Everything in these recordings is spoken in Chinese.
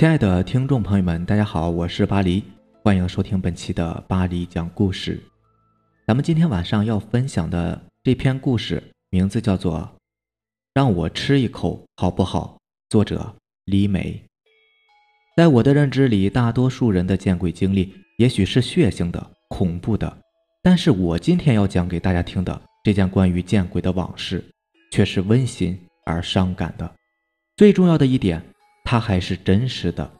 亲爱的听众朋友们，大家好，我是巴黎，欢迎收听本期的巴黎讲故事。咱们今天晚上要分享的这篇故事名字叫做《让我吃一口好不好》，作者李美。在我的认知里，大多数人的见鬼经历也许是血腥的、恐怖的，但是我今天要讲给大家听的这件关于见鬼的往事，却是温馨而伤感的。最重要的一点。它还是真实的。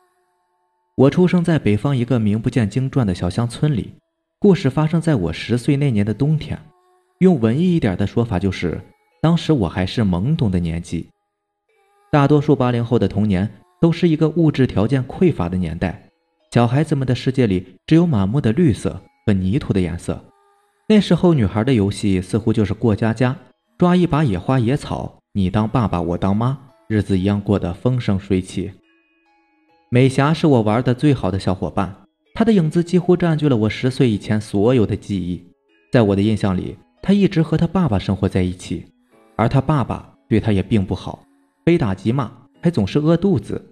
我出生在北方一个名不见经传的小乡村里，故事发生在我十岁那年的冬天。用文艺一点的说法，就是当时我还是懵懂的年纪。大多数八零后的童年都是一个物质条件匮乏的年代，小孩子们的世界里只有满目的绿色和泥土的颜色。那时候，女孩的游戏似乎就是过家家，抓一把野花野草，你当爸爸，我当妈。日子一样过得风生水起。美霞是我玩的最好的小伙伴，她的影子几乎占据了我十岁以前所有的记忆。在我的印象里，她一直和她爸爸生活在一起，而她爸爸对她也并不好，非打即骂，还总是饿肚子。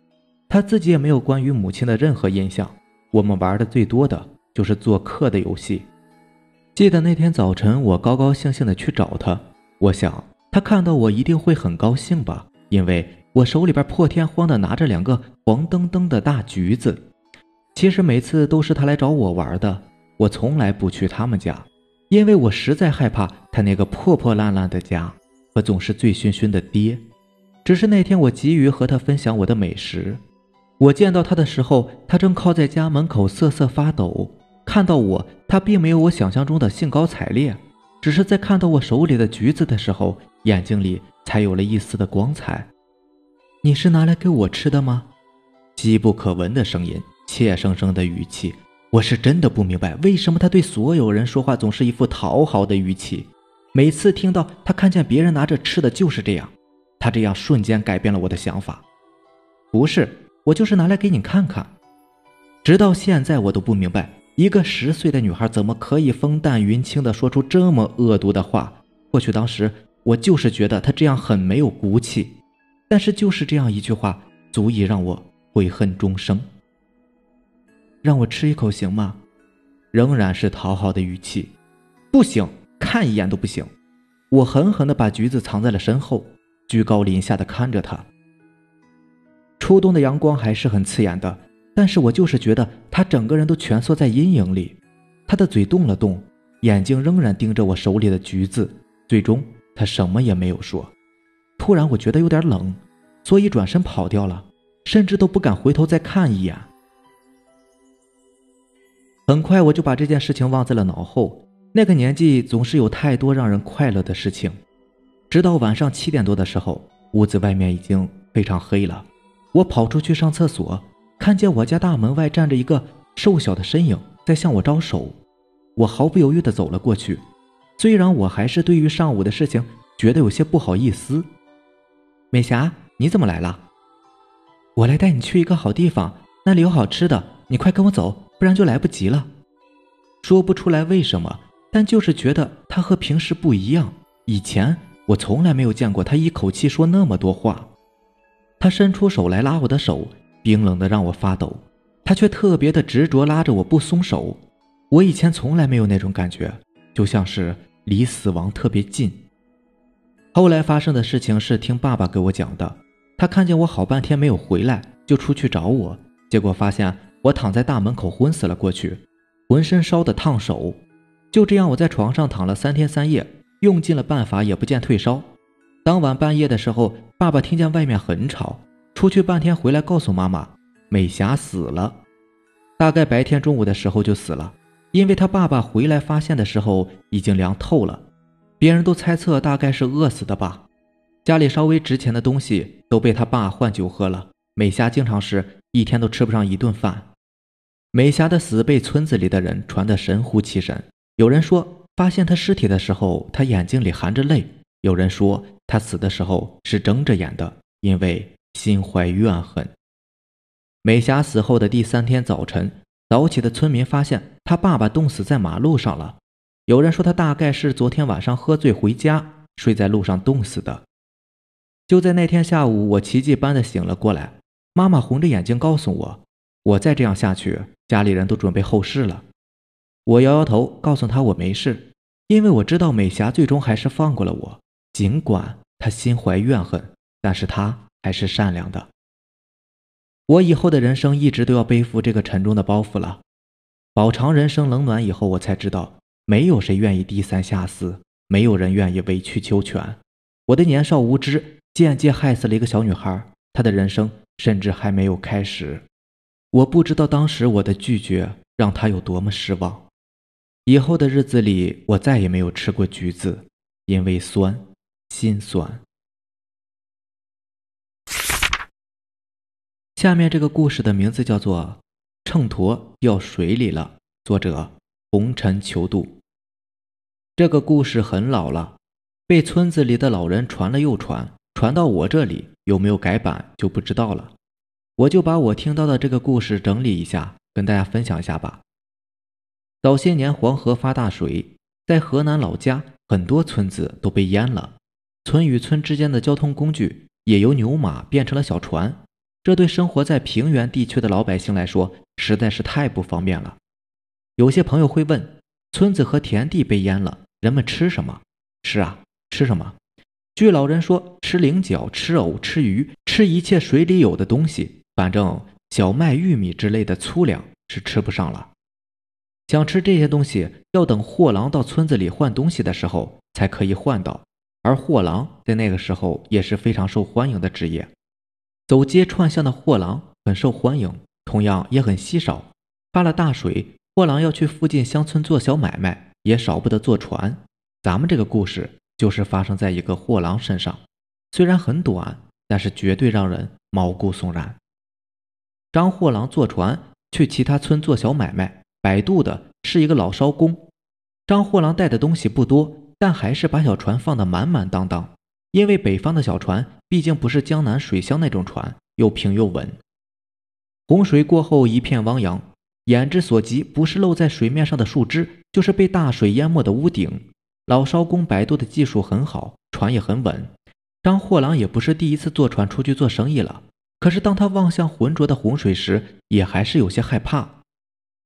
她自己也没有关于母亲的任何印象。我们玩的最多的就是做客的游戏。记得那天早晨，我高高兴兴的去找她，我想她看到我一定会很高兴吧。因为我手里边破天荒的拿着两个黄澄澄的大橘子，其实每次都是他来找我玩的，我从来不去他们家，因为我实在害怕他那个破破烂烂的家和总是醉醺醺的爹。只是那天我急于和他分享我的美食，我见到他的时候，他正靠在家门口瑟瑟发抖。看到我，他并没有我想象中的兴高采烈，只是在看到我手里的橘子的时候，眼睛里。才有了一丝的光彩。你是拿来给我吃的吗？机不可闻的声音，怯生生的语气。我是真的不明白，为什么他对所有人说话总是一副讨好的语气。每次听到他看见别人拿着吃的，就是这样。他这样瞬间改变了我的想法。不是，我就是拿来给你看看。直到现在，我都不明白，一个十岁的女孩怎么可以风淡云轻的说出这么恶毒的话。或许当时。我就是觉得他这样很没有骨气，但是就是这样一句话，足以让我悔恨终生。让我吃一口行吗？仍然是讨好的语气。不行，看一眼都不行。我狠狠地把橘子藏在了身后，居高临下的看着他。初冬的阳光还是很刺眼的，但是我就是觉得他整个人都蜷缩在阴影里。他的嘴动了动，眼睛仍然盯着我手里的橘子，最终。他什么也没有说，突然我觉得有点冷，所以转身跑掉了，甚至都不敢回头再看一眼。很快我就把这件事情忘在了脑后。那个年纪总是有太多让人快乐的事情。直到晚上七点多的时候，屋子外面已经非常黑了。我跑出去上厕所，看见我家大门外站着一个瘦小的身影在向我招手，我毫不犹豫地走了过去。虽然我还是对于上午的事情觉得有些不好意思，美霞，你怎么来了？我来带你去一个好地方，那里有好吃的，你快跟我走，不然就来不及了。说不出来为什么，但就是觉得他和平时不一样。以前我从来没有见过他一口气说那么多话。他伸出手来拉我的手，冰冷的让我发抖，他却特别的执着拉着我不松手。我以前从来没有那种感觉，就像是。离死亡特别近。后来发生的事情是听爸爸给我讲的。他看见我好半天没有回来，就出去找我，结果发现我躺在大门口昏死了过去，浑身烧得烫手。就这样，我在床上躺了三天三夜，用尽了办法也不见退烧。当晚半夜的时候，爸爸听见外面很吵，出去半天回来告诉妈妈，美霞死了，大概白天中午的时候就死了。因为他爸爸回来发现的时候已经凉透了，别人都猜测大概是饿死的吧。家里稍微值钱的东西都被他爸换酒喝了。美霞经常是一天都吃不上一顿饭。美霞的死被村子里的人传得神乎其神。有人说发现她尸体的时候，她眼睛里含着泪；有人说她死的时候是睁着眼的，因为心怀怨恨。美霞死后的第三天早晨。早起的村民发现他爸爸冻死在马路上了。有人说他大概是昨天晚上喝醉回家，睡在路上冻死的。就在那天下午，我奇迹般的醒了过来。妈妈红着眼睛告诉我，我再这样下去，家里人都准备后事了。我摇摇头，告诉他我没事，因为我知道美霞最终还是放过了我，尽管她心怀怨恨，但是她还是善良的。我以后的人生一直都要背负这个沉重的包袱了。饱尝人生冷暖以后，我才知道，没有谁愿意低三下四，没有人愿意委曲求全。我的年少无知，间接害死了一个小女孩，她的人生甚至还没有开始。我不知道当时我的拒绝让她有多么失望。以后的日子里，我再也没有吃过橘子，因为酸，心酸。下面这个故事的名字叫做。秤砣掉水里了。作者：红尘求渡。这个故事很老了，被村子里的老人传了又传，传到我这里有没有改版就不知道了。我就把我听到的这个故事整理一下，跟大家分享一下吧。早些年黄河发大水，在河南老家，很多村子都被淹了，村与村之间的交通工具也由牛马变成了小船。这对生活在平原地区的老百姓来说实在是太不方便了。有些朋友会问：村子和田地被淹了，人们吃什么？吃啊，吃什么？据老人说，吃菱角、吃藕、吃鱼，吃一切水里有的东西。反正小麦、玉米之类的粗粮是吃不上了。想吃这些东西，要等货郎到村子里换东西的时候才可以换到。而货郎在那个时候也是非常受欢迎的职业。走街串巷的货郎很受欢迎，同样也很稀少。发了大水，货郎要去附近乡村做小买卖，也少不得坐船。咱们这个故事就是发生在一个货郎身上，虽然很短，但是绝对让人毛骨悚然。张货郎坐船去其他村做小买卖，摆渡的是一个老艄公。张货郎带的东西不多，但还是把小船放得满满当当。因为北方的小船毕竟不是江南水乡那种船，又平又稳。洪水过后一片汪洋，眼之所及不是露在水面上的树枝，就是被大水淹没的屋顶。老艄公摆渡的技术很好，船也很稳。张货郎也不是第一次坐船出去做生意了，可是当他望向浑浊的洪水时，也还是有些害怕。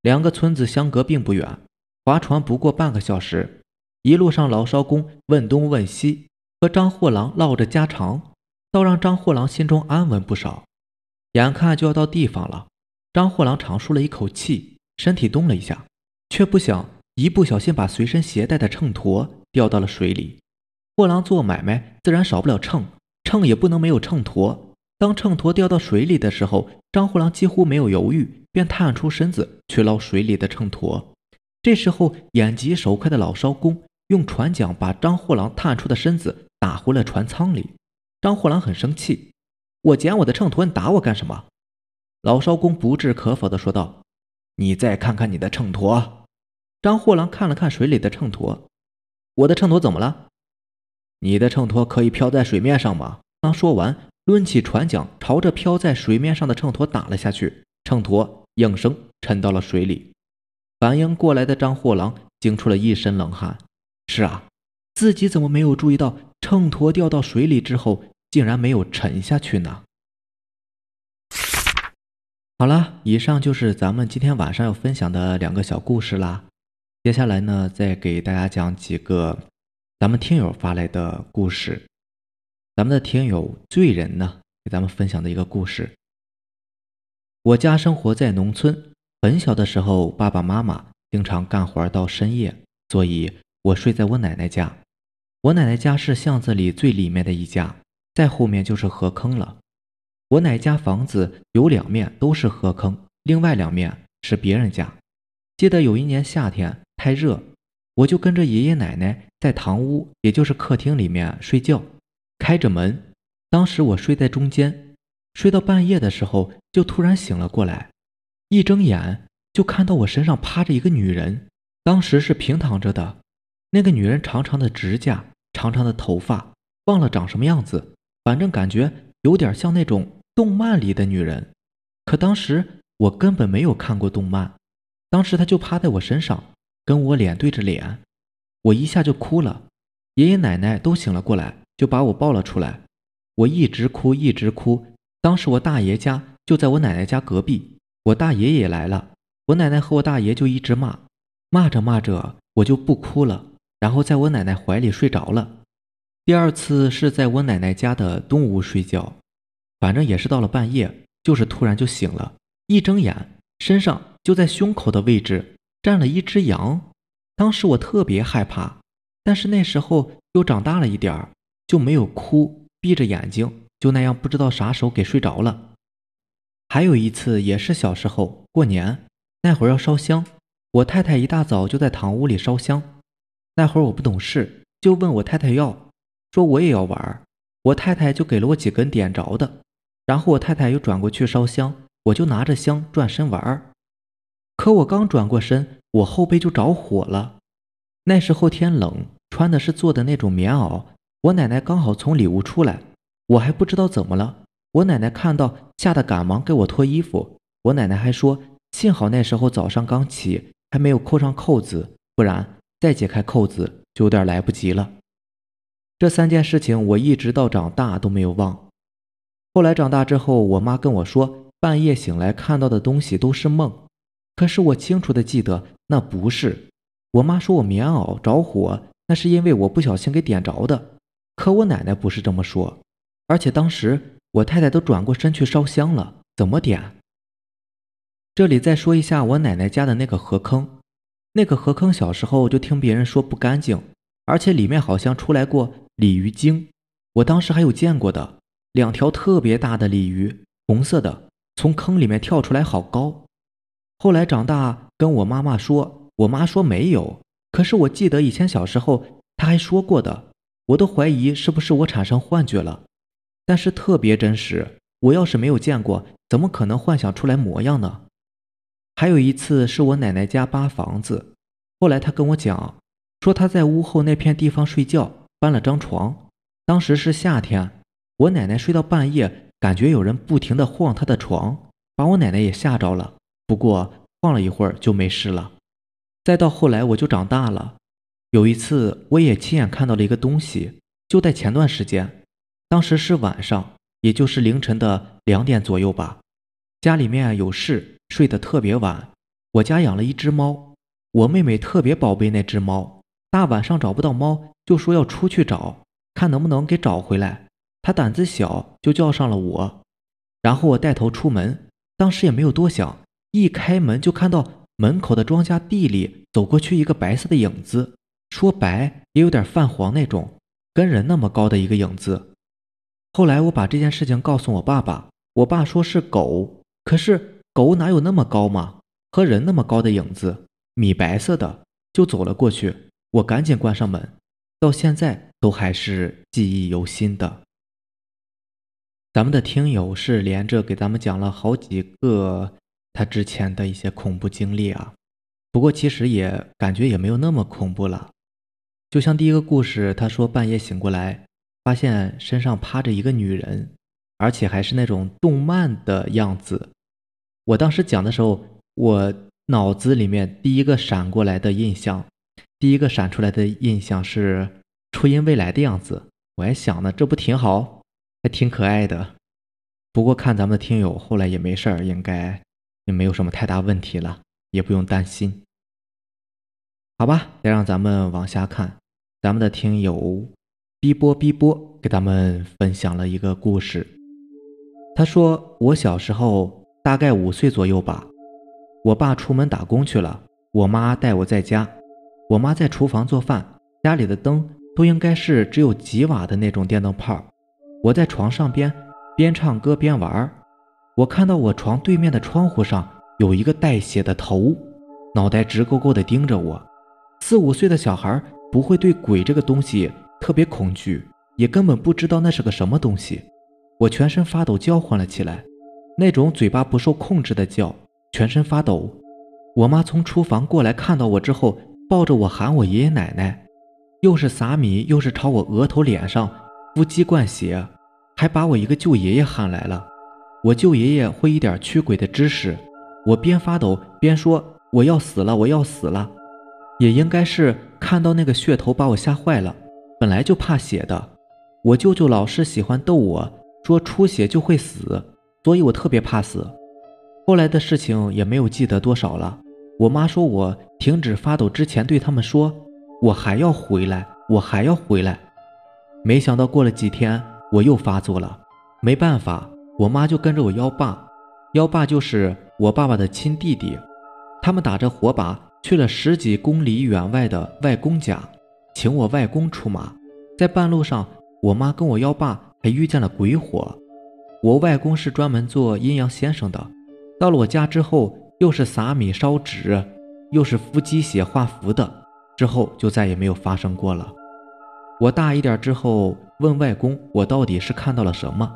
两个村子相隔并不远，划船不过半个小时。一路上，老艄公问东问西。和张货郎唠着家常，倒让张货郎心中安稳不少。眼看就要到地方了，张货郎长舒了一口气，身体动了一下，却不想一不小心把随身携带的秤砣掉到了水里。货郎做买卖自然少不了秤，秤也不能没有秤砣。当秤砣掉到水里的时候，张货郎几乎没有犹豫，便探出身子去捞水里的秤砣。这时候，眼疾手快的老艄公用船桨把张货郎探出的身子。打回了船舱里，张货郎很生气：“我捡我的秤砣，你打我干什么？”老艄公不置可否的说道：“你再看看你的秤砣。”张货郎看了看水里的秤砣：“我的秤砣怎么了？你的秤砣可以漂在水面上吗？”刚说完，抡起船桨朝着漂在水面上的秤砣打了下去，秤砣应声沉到了水里。反应过来的张货郎惊出了一身冷汗：“是啊，自己怎么没有注意到？”秤砣掉到水里之后，竟然没有沉下去呢。好了，以上就是咱们今天晚上要分享的两个小故事啦。接下来呢，再给大家讲几个咱们听友发来的故事。咱们的听友醉人呢，给咱们分享的一个故事。我家生活在农村，很小的时候，爸爸妈妈经常干活到深夜，所以我睡在我奶奶家。我奶奶家是巷子里最里面的一家，再后面就是河坑了。我奶家房子有两面都是河坑，另外两面是别人家。记得有一年夏天太热，我就跟着爷爷奶奶在堂屋，也就是客厅里面睡觉，开着门。当时我睡在中间，睡到半夜的时候就突然醒了过来，一睁眼就看到我身上趴着一个女人，当时是平躺着的，那个女人长长的指甲。长长的头发，忘了长什么样子，反正感觉有点像那种动漫里的女人。可当时我根本没有看过动漫，当时她就趴在我身上，跟我脸对着脸，我一下就哭了。爷爷奶奶都醒了过来，就把我抱了出来。我一直哭，一直哭。当时我大爷家就在我奶奶家隔壁，我大爷也来了，我奶奶和我大爷就一直骂，骂着骂着我就不哭了，然后在我奶奶怀里睡着了。第二次是在我奶奶家的东屋睡觉，反正也是到了半夜，就是突然就醒了，一睁眼身上就在胸口的位置站了一只羊，当时我特别害怕，但是那时候又长大了一点儿，就没有哭，闭着眼睛就那样不知道啥时候给睡着了。还有一次也是小时候过年那会儿要烧香，我太太一大早就在堂屋里烧香，那会儿我不懂事，就问我太太要。说我也要玩，我太太就给了我几根点着的，然后我太太又转过去烧香，我就拿着香转身玩儿。可我刚转过身，我后背就着火了。那时候天冷，穿的是做的那种棉袄。我奶奶刚好从里屋出来，我还不知道怎么了。我奶奶看到，吓得赶忙给我脱衣服。我奶奶还说，幸好那时候早上刚起，还没有扣上扣子，不然再解开扣子就有点来不及了。这三件事情我一直到长大都没有忘。后来长大之后，我妈跟我说，半夜醒来看到的东西都是梦。可是我清楚的记得那不是。我妈说我棉袄着火，那是因为我不小心给点着的。可我奶奶不是这么说。而且当时我太太都转过身去烧香了，怎么点？这里再说一下我奶奶家的那个河坑。那个河坑小时候就听别人说不干净，而且里面好像出来过。鲤鱼精，我当时还有见过的，两条特别大的鲤鱼，红色的，从坑里面跳出来，好高。后来长大跟我妈妈说，我妈说没有，可是我记得以前小时候她还说过的，我都怀疑是不是我产生幻觉了，但是特别真实。我要是没有见过，怎么可能幻想出来模样呢？还有一次是我奶奶家扒房子，后来她跟我讲，说她在屋后那片地方睡觉。搬了张床，当时是夏天，我奶奶睡到半夜，感觉有人不停的晃她的床，把我奶奶也吓着了。不过晃了一会儿就没事了。再到后来我就长大了，有一次我也亲眼看到了一个东西，就在前段时间，当时是晚上，也就是凌晨的两点左右吧。家里面有事，睡得特别晚。我家养了一只猫，我妹妹特别宝贝那只猫。大晚上找不到猫，就说要出去找，看能不能给找回来。她胆子小，就叫上了我。然后我带头出门，当时也没有多想，一开门就看到门口的庄稼地里走过去一个白色的影子，说白也有点泛黄那种，跟人那么高的一个影子。后来我把这件事情告诉我爸爸，我爸说是狗，可是狗哪有那么高嘛？和人那么高的影子，米白色的，就走了过去。我赶紧关上门，到现在都还是记忆犹新的。咱们的听友是连着给咱们讲了好几个他之前的一些恐怖经历啊，不过其实也感觉也没有那么恐怖了。就像第一个故事，他说半夜醒过来，发现身上趴着一个女人，而且还是那种动漫的样子。我当时讲的时候，我脑子里面第一个闪过来的印象。第一个闪出来的印象是初音未来的样子，我还想呢，这不挺好，还挺可爱的。不过看咱们的听友后来也没事儿，应该也没有什么太大问题了，也不用担心。好吧，再让咱们往下看，咱们的听友逼波逼波给咱们分享了一个故事。他说我小时候大概五岁左右吧，我爸出门打工去了，我妈带我在家。我妈在厨房做饭，家里的灯都应该是只有几瓦的那种电灯泡。我在床上边边唱歌边玩，我看到我床对面的窗户上有一个带血的头，脑袋直勾勾地盯着我。四五岁的小孩不会对鬼这个东西特别恐惧，也根本不知道那是个什么东西。我全身发抖，叫唤了起来，那种嘴巴不受控制的叫，全身发抖。我妈从厨房过来，看到我之后。抱着我喊我爷爷奶奶，又是撒米，又是朝我额头脸上敷鸡冠血，还把我一个舅爷爷喊来了。我舅爷爷会一点驱鬼的知识，我边发抖边说我要死了，我要死了。也应该是看到那个血头把我吓坏了，本来就怕血的。我舅舅老是喜欢逗我说出血就会死，所以我特别怕死。后来的事情也没有记得多少了。我妈说我停止发抖之前对他们说，我还要回来，我还要回来。没想到过了几天，我又发作了。没办法，我妈就跟着我幺爸，幺爸就是我爸爸的亲弟弟，他们打着火把去了十几公里远外的外公家，请我外公出马。在半路上，我妈跟我幺爸还遇见了鬼火。我外公是专门做阴阳先生的，到了我家之后，又是撒米烧纸，又是敷鸡血画符的，之后就再也没有发生过了。我大一点之后问外公，我到底是看到了什么？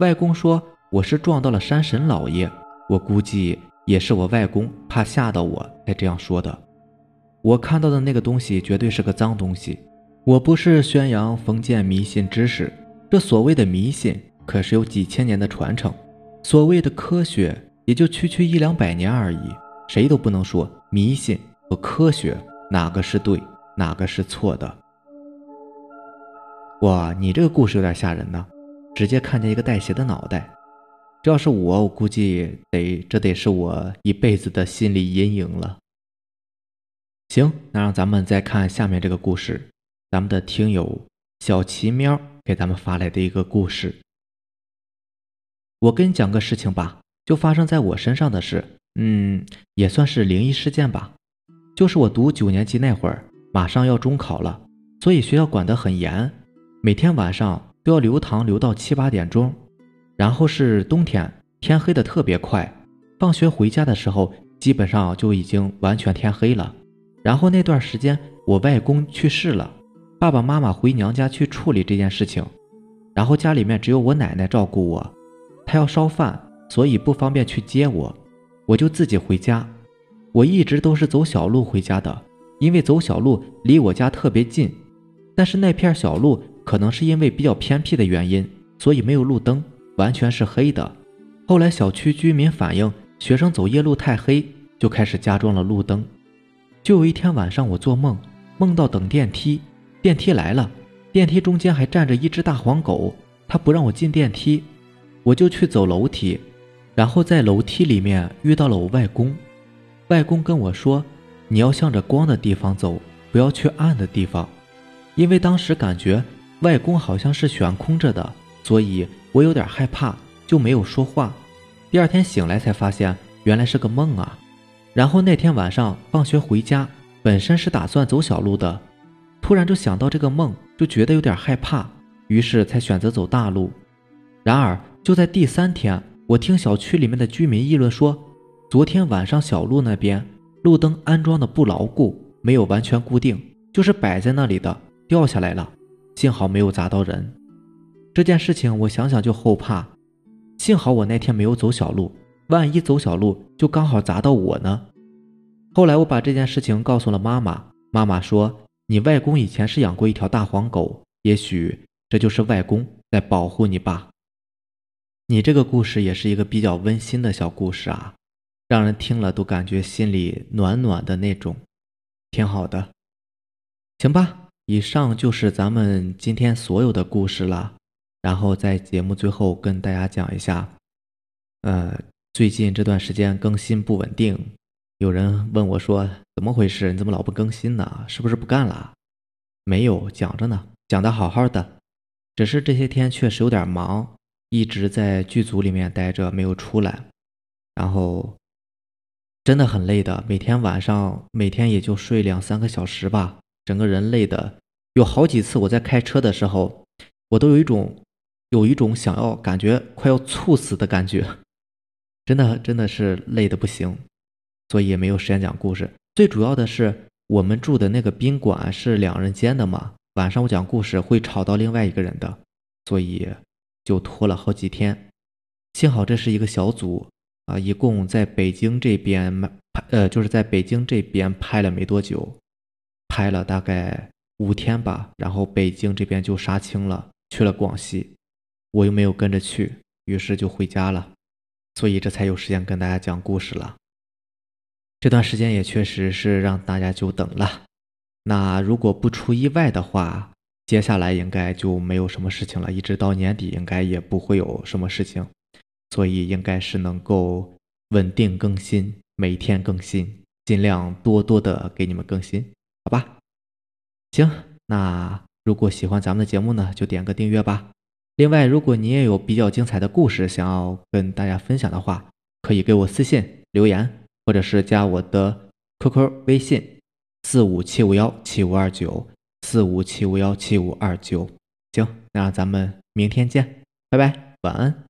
外公说我是撞到了山神老爷。我估计也是我外公怕吓到我才这样说的。我看到的那个东西绝对是个脏东西。我不是宣扬封建迷信知识，这所谓的迷信可是有几千年的传承，所谓的科学也就区区一两百年而已。谁都不能说迷信和科学哪个是对，哪个是错的。哇，你这个故事有点吓人呢，直接看见一个带血的脑袋，这要是我，我估计得这得是我一辈子的心理阴影了。行，那让咱们再看下面这个故事。咱们的听友小奇喵给咱们发来的一个故事，我跟你讲个事情吧，就发生在我身上的事，嗯，也算是灵异事件吧。就是我读九年级那会儿，马上要中考了，所以学校管得很严，每天晚上都要留堂留到七八点钟。然后是冬天，天黑的特别快，放学回家的时候，基本上就已经完全天黑了。然后那段时间，我外公去世了。爸爸妈妈回娘家去处理这件事情，然后家里面只有我奶奶照顾我，他要烧饭，所以不方便去接我，我就自己回家。我一直都是走小路回家的，因为走小路离我家特别近。但是那片小路可能是因为比较偏僻的原因，所以没有路灯，完全是黑的。后来小区居民反映学生走夜路太黑，就开始加装了路灯。就有一天晚上，我做梦，梦到等电梯。电梯来了，电梯中间还站着一只大黄狗，它不让我进电梯，我就去走楼梯，然后在楼梯里面遇到了我外公。外公跟我说：“你要向着光的地方走，不要去暗的地方。”因为当时感觉外公好像是悬空着的，所以我有点害怕，就没有说话。第二天醒来才发现原来是个梦啊。然后那天晚上放学回家，本身是打算走小路的。突然就想到这个梦，就觉得有点害怕，于是才选择走大路。然而就在第三天，我听小区里面的居民议论说，昨天晚上小路那边路灯安装的不牢固，没有完全固定，就是摆在那里的，掉下来了。幸好没有砸到人。这件事情我想想就后怕，幸好我那天没有走小路，万一走小路就刚好砸到我呢。后来我把这件事情告诉了妈妈，妈妈说。你外公以前是养过一条大黄狗，也许这就是外公在保护你吧。你这个故事也是一个比较温馨的小故事啊，让人听了都感觉心里暖暖的那种，挺好的。行吧，以上就是咱们今天所有的故事了。然后在节目最后跟大家讲一下，呃，最近这段时间更新不稳定。有人问我说：“怎么回事？你怎么老不更新呢？是不是不干了？”没有，讲着呢，讲的好好的，只是这些天确实有点忙，一直在剧组里面待着，没有出来，然后真的很累的，每天晚上每天也就睡两三个小时吧，整个人累的，有好几次我在开车的时候，我都有一种有一种想要感觉快要猝死的感觉，真的真的是累的不行。所以也没有时间讲故事。最主要的是，我们住的那个宾馆是两人间的嘛，晚上我讲故事会吵到另外一个人的，所以就拖了好几天。幸好这是一个小组啊，一共在北京这边拍，呃，就是在北京这边拍了没多久，拍了大概五天吧，然后北京这边就杀青了，去了广西，我又没有跟着去，于是就回家了，所以这才有时间跟大家讲故事了。这段时间也确实是让大家久等了。那如果不出意外的话，接下来应该就没有什么事情了，一直到年底应该也不会有什么事情。所以应该是能够稳定更新，每天更新，尽量多多的给你们更新，好吧？行，那如果喜欢咱们的节目呢，就点个订阅吧。另外，如果你也有比较精彩的故事想要跟大家分享的话，可以给我私信留言，或者是加我的 QQ 微信四五七五幺七五二九四五七五幺七五二九。行，那咱们明天见，拜拜，晚安。